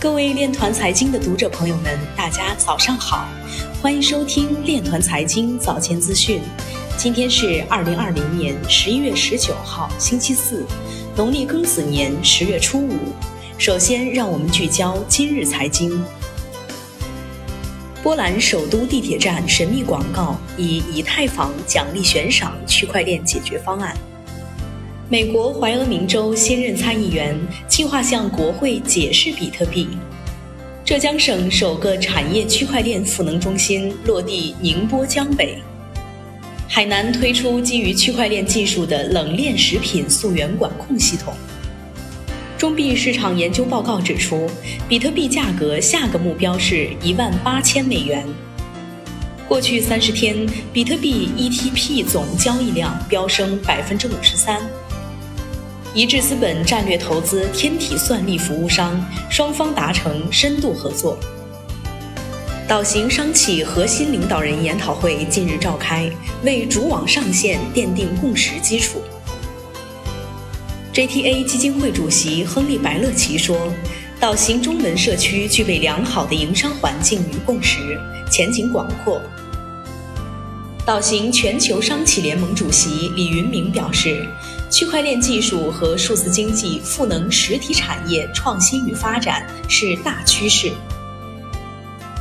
各位链团财经的读者朋友们，大家早上好，欢迎收听链团财经早间资讯。今天是二零二零年十一月十九号，星期四，农历庚子年十月初五。首先，让我们聚焦今日财经。波兰首都地铁站神秘广告以以太坊奖励悬赏区块链解决方案。美国怀俄明州新任参议员计划向国会解释比特币。浙江省首个产业区块链赋能中心落地宁波江北。海南推出基于区块链技术的冷链食品溯源管控系统。中币市场研究报告指出，比特币价格下个目标是一万八千美元。过去三十天，比特币 ETP 总交易量飙升百分之五十三。一致资本战略投资天体算力服务商，双方达成深度合作。岛型商企核心领导人研讨会近日召开，为主网上线奠定共识基础。JTA 基金会主席亨利·白乐奇说：“岛型中文社区具备良好的营商环境与共识，前景广阔。”岛型全球商企联盟主席李云明表示。区块链技术和数字经济赋能实体产业创新与发展是大趋势。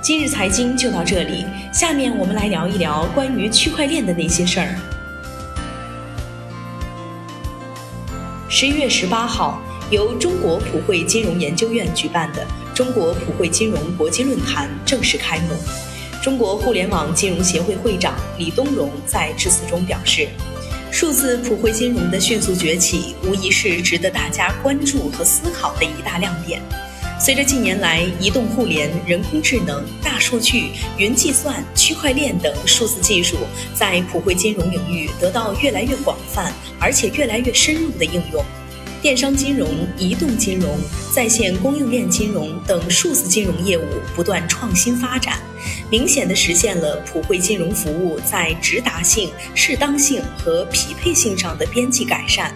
今日财经就到这里，下面我们来聊一聊关于区块链的那些事儿。十一月十八号，由中国普惠金融研究院举办的中国普惠金融国际论坛正式开幕。中国互联网金融协会会长李东荣在致辞中表示。数字普惠金融的迅速崛起，无疑是值得大家关注和思考的一大亮点。随着近年来移动互联、人工智能、大数据、云计算、区块链等数字技术在普惠金融领域得到越来越广泛而且越来越深入的应用。电商金融、移动金融、在线供应链金融等数字金融业务不断创新发展，明显的实现了普惠金融服务在直达性、适当性和匹配性上的边际改善。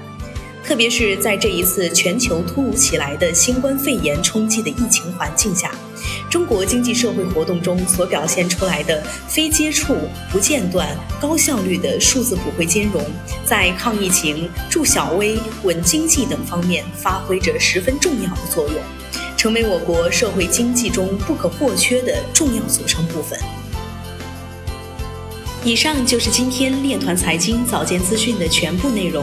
特别是在这一次全球突如其来的新冠肺炎冲击的疫情环境下。中国经济社会活动中所表现出来的非接触、不间断、高效率的数字普惠金融，在抗疫情、助小微、稳经济等方面发挥着十分重要的作用，成为我国社会经济中不可或缺的重要组成部分。以上就是今天链团财经早间资讯的全部内容，